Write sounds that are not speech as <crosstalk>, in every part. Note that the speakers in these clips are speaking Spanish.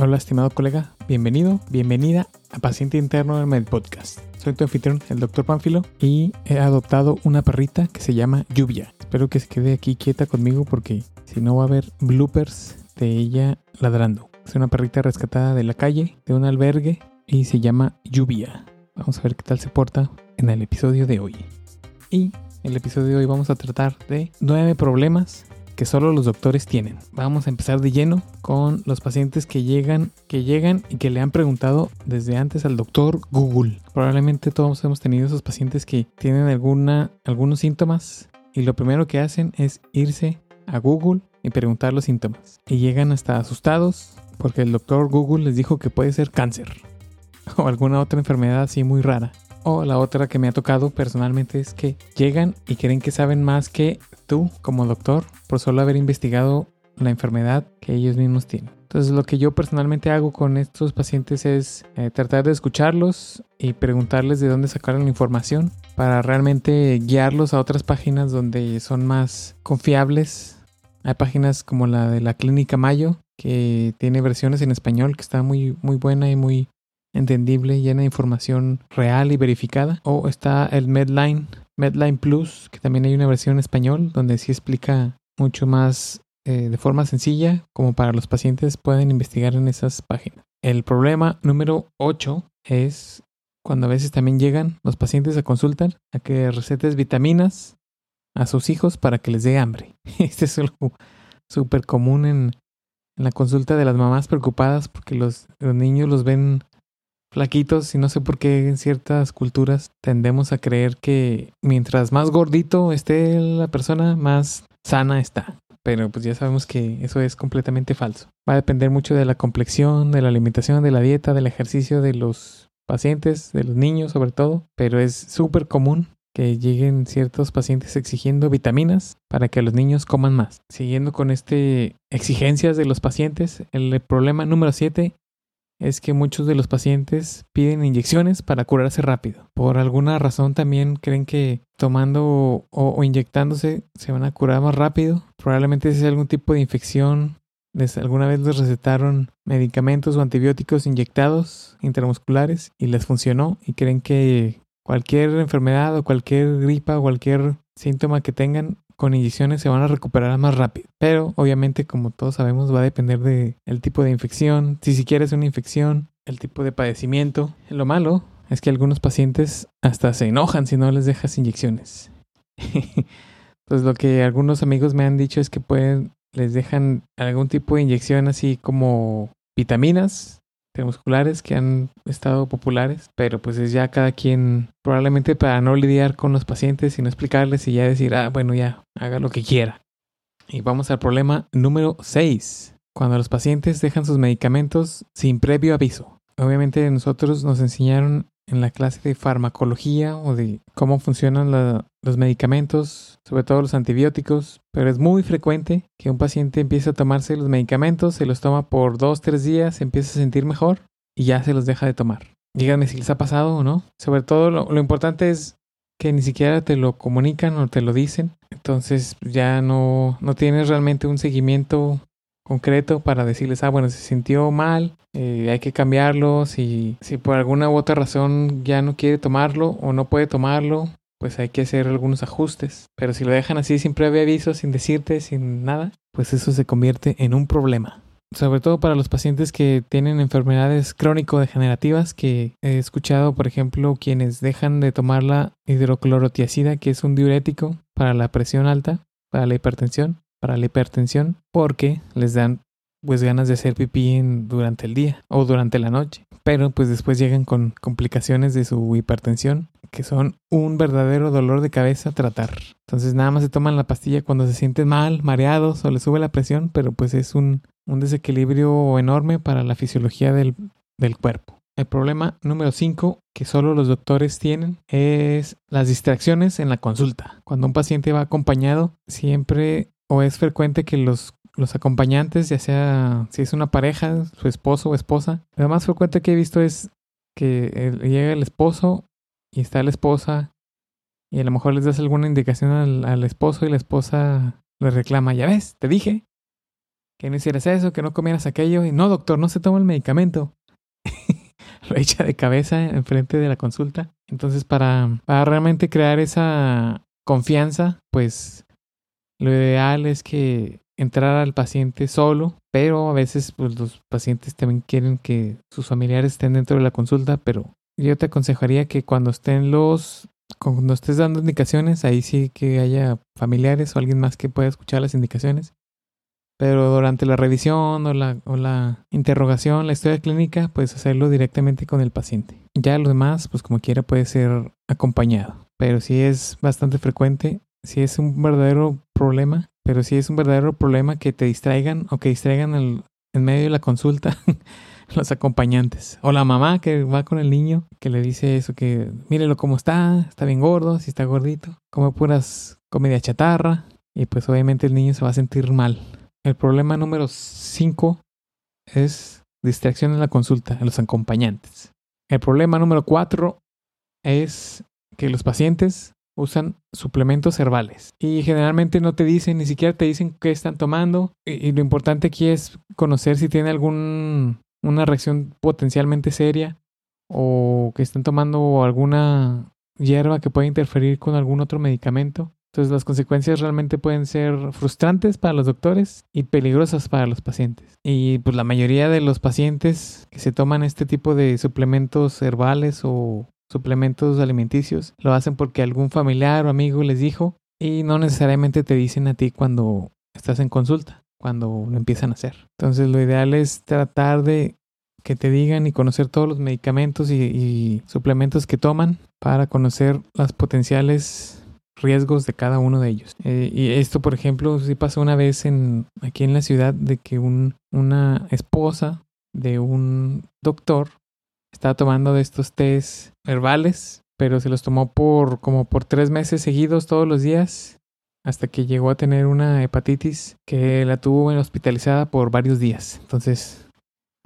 Hola, estimado colega, bienvenido, bienvenida a Paciente Interno del Med Podcast. Soy tu anfitrión, el Dr. Pánfilo, y he adoptado una perrita que se llama Lluvia. Espero que se quede aquí quieta conmigo porque si no va a haber bloopers de ella ladrando. Es una perrita rescatada de la calle, de un albergue, y se llama Lluvia. Vamos a ver qué tal se porta en el episodio de hoy. Y en el episodio de hoy vamos a tratar de nueve problemas que solo los doctores tienen. Vamos a empezar de lleno con los pacientes que llegan, que llegan y que le han preguntado desde antes al doctor Google. Probablemente todos hemos tenido esos pacientes que tienen alguna, algunos síntomas y lo primero que hacen es irse a Google y preguntar los síntomas. Y llegan hasta asustados porque el doctor Google les dijo que puede ser cáncer <laughs> o alguna otra enfermedad así muy rara. O la otra que me ha tocado personalmente es que llegan y creen que saben más que tú como doctor por solo haber investigado la enfermedad que ellos mismos tienen. Entonces lo que yo personalmente hago con estos pacientes es eh, tratar de escucharlos y preguntarles de dónde sacaron la información para realmente guiarlos a otras páginas donde son más confiables. Hay páginas como la de la Clínica Mayo que tiene versiones en español que está muy muy buena y muy entendible, llena de información real y verificada. O está el Medline, Medline Plus, que también hay una versión en español donde sí explica mucho más eh, de forma sencilla, como para los pacientes pueden investigar en esas páginas. El problema número 8 es cuando a veces también llegan los pacientes a consultar a que recetes vitaminas a sus hijos para que les dé hambre. <laughs> Este es algo súper común en, la consulta de las mamás preocupadas porque los niños los ven flaquitos y no sé por qué en ciertas culturas tendemos a creer que mientras más gordito esté la persona, más sana está. Pero pues ya sabemos que eso es completamente falso. Va a depender mucho de la complexión, de la alimentación, de la dieta, del ejercicio de los pacientes, de los niños sobre todo. Pero es súper común que lleguen ciertos pacientes exigiendo vitaminas para que los niños coman más. Siguiendo con este exigencias de los pacientes, el problema número 7 es que muchos de los pacientes piden inyecciones para curarse rápido. Por alguna razón también creen que tomando o, inyectándose se van a curar más rápido. Probablemente es algún tipo de infección. Les, alguna vez les recetaron medicamentos o antibióticos inyectados intramusculares y les funcionó y creen que cualquier enfermedad o cualquier gripa o cualquier síntoma que tengan con inyecciones se van a recuperar más rápido. Pero obviamente, como todos sabemos, va a depender del el tipo de infección, si siquiera es una infección, el tipo de padecimiento. Lo malo es que algunos pacientes hasta se enojan si no les dejas inyecciones. <laughs> pues lo que algunos amigos me han dicho es que pueden, les dejan algún tipo de inyección así como vitaminas musculares que han estado populares, pero pues es ya cada quien probablemente para no lidiar con los pacientes y no explicarles y ya decir, ah, bueno, ya, haga lo que quiera. Y vamos al problema número 6, cuando los pacientes dejan sus medicamentos sin previo aviso. Obviamente nosotros nos enseñaron en la clase de farmacología o de cómo funcionan los medicamentos, sobre todo los antibióticos, pero es muy frecuente que un paciente empiece a tomarse los medicamentos, se los toma por dos, tres días, empieza a sentir mejor y ya se los deja de tomar. Díganme si les ha pasado o no. Sobre todo lo, lo importante es que ni siquiera te lo comunican o te lo dicen. Entonces ya no, no tienes realmente un seguimiento concreto para decirles, ah, bueno, se sintió mal, eh, hay que cambiarlo, si, si por alguna u otra razón ya no quiere tomarlo o no puede tomarlo, pues hay que hacer algunos ajustes. Pero si lo dejan así sin previo aviso, sin decirte, sin nada, pues eso se convierte en un problema. Sobre todo para los pacientes que tienen enfermedades crónico-degenerativas, que he escuchado, por ejemplo, quienes dejan de tomar la hidroclorotiazida, que es un diurético para la presión alta, para la hipertensión, para la hipertensión porque les dan pues ganas de hacer pipí durante el día o durante la noche. Pero pues después llegan con complicaciones de su hipertensión que son un verdadero dolor de cabeza tratar. Entonces nada más se toman la pastilla cuando se sienten mal, mareados o les sube la presión, pero pues es un, un desequilibrio enorme para la fisiología del, del cuerpo. El problema número 5 que solo los doctores tienen es las distracciones en la consulta. Cuando un paciente va acompañado, siempre o es frecuente que los, los acompañantes, ya sea si es una pareja, su esposo o esposa, lo más frecuente que he visto es que llega el esposo y está la esposa y a lo mejor les das alguna indicación al, al esposo y la esposa le reclama, ya ves, te dije. que no hicieras eso, que no comieras aquello. Y no, doctor, no se toma el medicamento. <laughs> Lo echa de cabeza enfrente de la consulta. Entonces, para, para realmente crear esa confianza, pues lo ideal es que entrar al paciente solo, pero a veces pues, los pacientes también quieren que sus familiares estén dentro de la consulta, pero yo te aconsejaría que cuando estén los, cuando estés dando indicaciones, ahí sí que haya familiares o alguien más que pueda escuchar las indicaciones. Pero durante la revisión o la, o la interrogación, la historia clínica, puedes hacerlo directamente con el paciente. Ya lo demás, pues como quiera, puede ser acompañado. Pero si es bastante frecuente, si es un verdadero problema, pero si es un verdadero problema que te distraigan o que distraigan el, en medio de la consulta <laughs> los acompañantes. O la mamá que va con el niño que le dice eso, que mírelo cómo está, está bien gordo, si está gordito, come puras comida chatarra y pues obviamente el niño se va a sentir mal. El problema número 5 es distracción en la consulta, en los acompañantes. El problema número 4 es que los pacientes usan suplementos herbales y generalmente no te dicen, ni siquiera te dicen qué están tomando y, lo importante aquí es conocer si tiene alguna reacción potencialmente seria o que están tomando alguna hierba que pueda interferir con algún otro medicamento. Entonces las consecuencias realmente pueden ser frustrantes para los doctores y peligrosas para los pacientes. Y pues la mayoría de los pacientes que se toman este tipo de suplementos herbales o suplementos alimenticios lo hacen porque algún familiar o amigo les dijo y no necesariamente te dicen a ti cuando estás en consulta, cuando lo empiezan a hacer. Entonces lo ideal es tratar de que te digan y conocer todos los medicamentos y, suplementos que toman para conocer las potenciales riesgos de cada uno de ellos. Eh, y esto, por ejemplo, sí pasó una vez en, aquí en la ciudad de que un, una esposa de un doctor estaba tomando de estos tés herbales, pero se los tomó por como por tres meses seguidos todos los días hasta que llegó a tener una hepatitis que la tuvo hospitalizada por varios días. Entonces,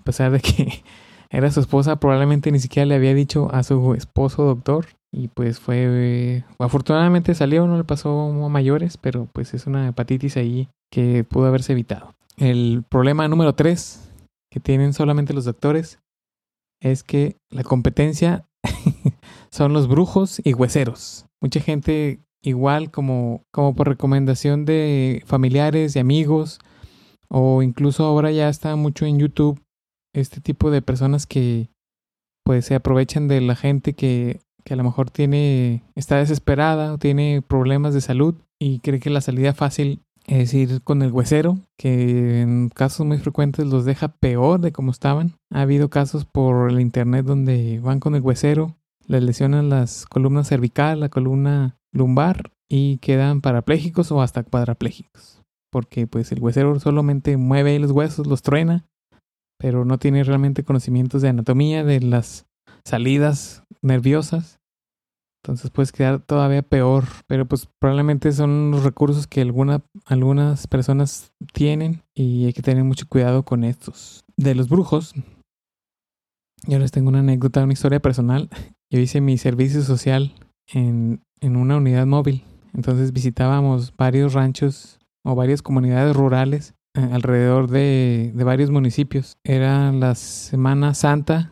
a pesar de que <laughs> era su esposa, probablemente ni siquiera le había dicho a su esposo doctor y pues fue afortunadamente salió, no le pasó a mayores, pero pues es una hepatitis ahí que pudo haberse evitado. El problema número tres que tienen solamente los doctores es que la competencia <laughs> son los brujos y hueseros. Mucha gente igual como, como por recomendación de familiares y amigos o incluso ahora ya está mucho en YouTube este tipo de personas que pues se aprovechan de la gente que, que a lo mejor tiene está desesperada o tiene problemas de salud y cree que la salida fácil es ir con el huesero, que en casos muy frecuentes los deja peor de como estaban. Ha habido casos por el internet donde van con el huesero, les lesionan las columnas cervical, la columna lumbar y quedan parapléjicos o hasta cuadraplégicos. Porque pues el huesero solamente mueve los huesos, los truena, pero no tiene realmente conocimientos de anatomía, de las salidas nerviosas entonces puedes quedar todavía peor, pero pues probablemente son los recursos que alguna, algunas personas tienen y hay que tener mucho cuidado con estos. De los brujos, yo les tengo una anécdota, una historia personal. Yo hice mi servicio social en, en una unidad móvil. Entonces visitábamos varios ranchos o varias comunidades rurales eh, alrededor de, de, varios municipios. Era la Semana Santa,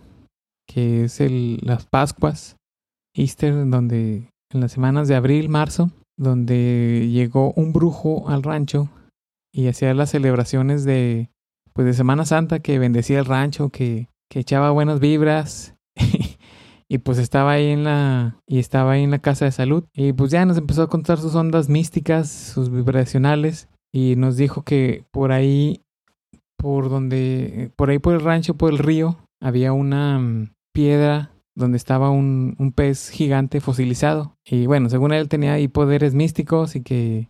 que es el, las Pascuas, Easter, donde en las semanas de abril, marzo, donde llegó un brujo al rancho y hacía las celebraciones de, pues de Semana Santa, que bendecía el rancho, que, que echaba buenas vibras. <laughs> y pues estaba ahí en la y estaba ahí en la casa de salud y pues ya nos empezó a contar sus ondas místicas, sus vibracionales y nos dijo que por ahí por donde por ahí por el rancho, por el río había una mm, piedra donde estaba un, un, pez gigante fosilizado. Y bueno, según él tenía ahí poderes místicos y que,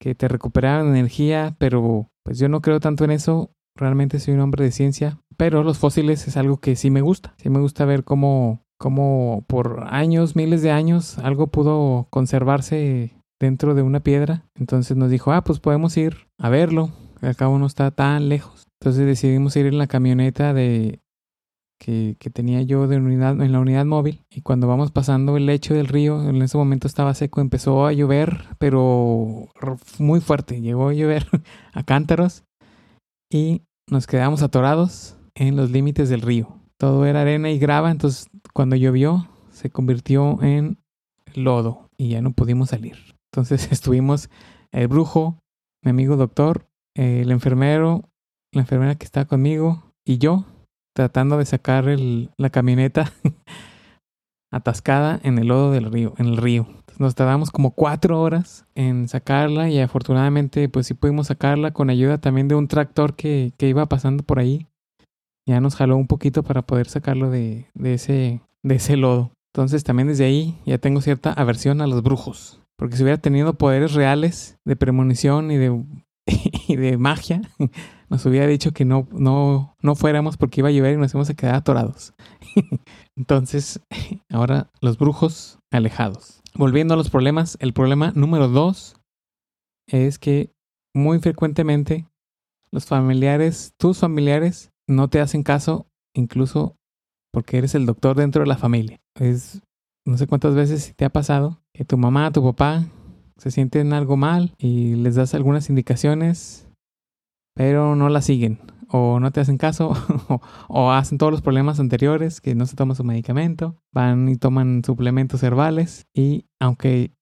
que te recuperaban energía, pero pues yo no creo tanto en eso. Realmente soy un hombre de ciencia, pero los fósiles es algo que sí me gusta. Sí me gusta ver cómo, cómo por años, miles de años, algo pudo conservarse dentro de una piedra. Entonces nos dijo, ah, pues podemos ir a verlo. Acá uno está tan lejos. Entonces decidimos ir en la camioneta de, que, que, tenía yo de unidad, en la unidad móvil. Y cuando vamos pasando el lecho del río, en ese momento estaba seco, empezó a llover, pero muy fuerte. Llegó a llover <laughs> a cántaros. y nos quedamos atorados en los límites del río. Todo era arena y grava, entonces cuando llovió se convirtió en lodo y ya no pudimos salir. Entonces <laughs> estuvimos el brujo, mi amigo doctor, el enfermero, la enfermera que estaba conmigo y yo tratando de sacar la camioneta <laughs> atascada en el lodo del río, en el río. nos tardamos como cuatro horas en sacarla y afortunadamente pues sí pudimos sacarla con ayuda también de un tractor que, que iba pasando por ahí. Ya nos jaló un poquito para poder sacarlo de, de, ese, de ese lodo. Entonces también desde ahí ya tengo cierta aversión a los brujos. Porque si hubiera tenido poderes reales de premonición y de, <laughs> y de magia, nos hubiera dicho que no, no, no fuéramos porque iba a llover y nos íbamos a quedar atorados. <laughs> Entonces, <laughs> ahora los brujos alejados. Volviendo a los problemas, el problema número dos es que muy frecuentemente los familiares, tus familiares, no te hacen caso, incluso porque eres el doctor dentro de la familia. Es, no sé cuántas veces te ha pasado que tu mamá, tu papá se sienten algo mal y les das algunas indicaciones, pero no las siguen o no te hacen caso <laughs> o, hacen todos los problemas anteriores que no se toma su medicamento, van y toman suplementos herbales y aunque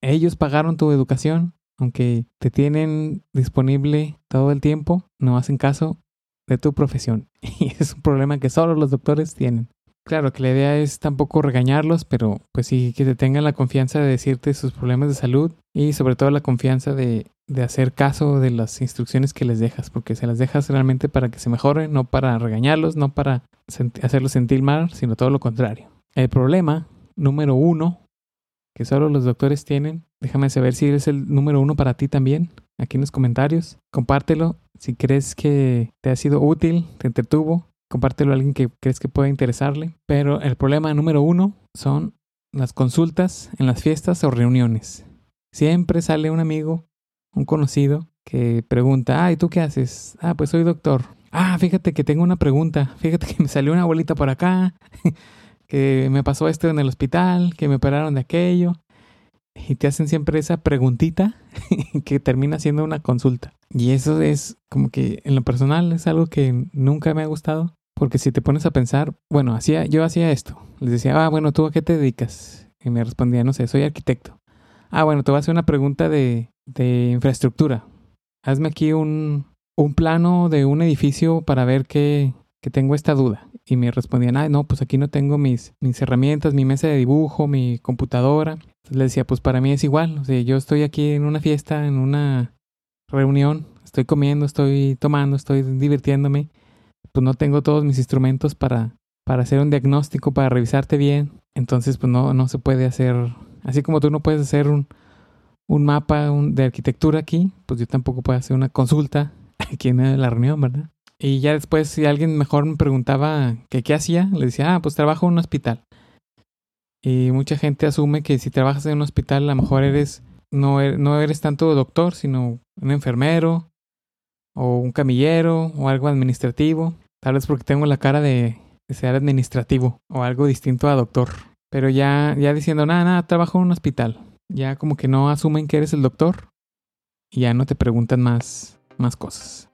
ellos pagaron tu educación, aunque te tienen disponible todo el tiempo, no hacen caso de tu profesión. <laughs> Y es un problema que solo los doctores tienen. Claro que la idea es tampoco regañarlos, pero pues sí que te tengan la confianza de decirte sus problemas de salud y sobre todo la confianza de, de hacer caso de las instrucciones que les dejas, porque se las dejas realmente para que se mejoren, no para regañarlos, no para hacerlos sentir mal, sino todo lo contrario. El problema número uno que solo los doctores tienen, déjame saber si eres el número uno para ti también, aquí en los comentarios. Compártelo si crees que te ha sido útil, te entretuvo compártelo a alguien que crees que pueda interesarle. Pero el problema número uno son las consultas en las fiestas o reuniones. Siempre sale un amigo, un conocido, que pregunta, ah, ¿y tú qué haces? Ah, pues soy doctor. Ah, fíjate que tengo una pregunta. Fíjate que me salió una abuelita por acá, <laughs> que me pasó esto en el hospital, que me operaron de aquello. Y te hacen siempre esa preguntita <laughs> que termina siendo una consulta. Y eso es como que en lo personal es algo que nunca me ha gustado porque si te pones a pensar, bueno, hacía, yo hacía esto. Les decía, ah, bueno, ¿tú a qué te dedicas? Y me respondía, no sé, soy arquitecto. Ah, bueno, te voy a hacer una pregunta de, de infraestructura. Hazme aquí un, un plano de un edificio para ver que, que tengo esta duda. Y me respondían, ah, no, pues aquí no tengo mis, mis herramientas, mi mesa de dibujo, mi computadora. Entonces le decía, pues para mí es igual. O sea, yo estoy aquí en una fiesta, en una reunión, estoy comiendo, estoy tomando, estoy divirtiéndome pues no tengo todos mis instrumentos para, para hacer un diagnóstico, para revisarte bien. Entonces, pues no, no se puede hacer, así como tú no puedes hacer un, un mapa de arquitectura aquí, pues yo tampoco puedo hacer una consulta <laughs> aquí en la reunión, ¿verdad? Y ya después, si alguien mejor me preguntaba que qué hacía, le decía, ah, pues trabajo en un hospital. Y mucha gente asume que si trabajas en un hospital, a lo mejor eres, no, er, no eres tanto doctor, sino un enfermero, o un camillero o algo administrativo. Tal vez porque tengo la cara de, ser administrativo o algo distinto a doctor. Pero ya, ya diciendo, nada, nada, trabajo en un hospital. Ya como que no asumen que eres el doctor y ya no te preguntan más, más cosas.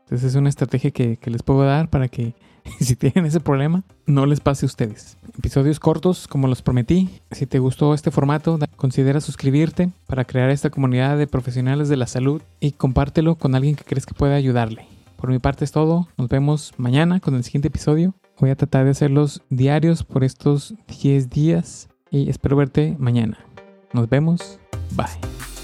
Entonces es una estrategia que, que les puedo dar para que <laughs> si tienen ese problema, no les pase a ustedes. Episodios cortos, como los prometí. Si te gustó este formato, considera suscribirte para crear esta comunidad de profesionales de la salud y compártelo con alguien que crees que pueda ayudarle. Por mi parte es todo. Nos vemos mañana con el siguiente episodio. Voy a tratar de hacerlos diarios por estos 10 días y espero verte mañana. Nos vemos. Bye.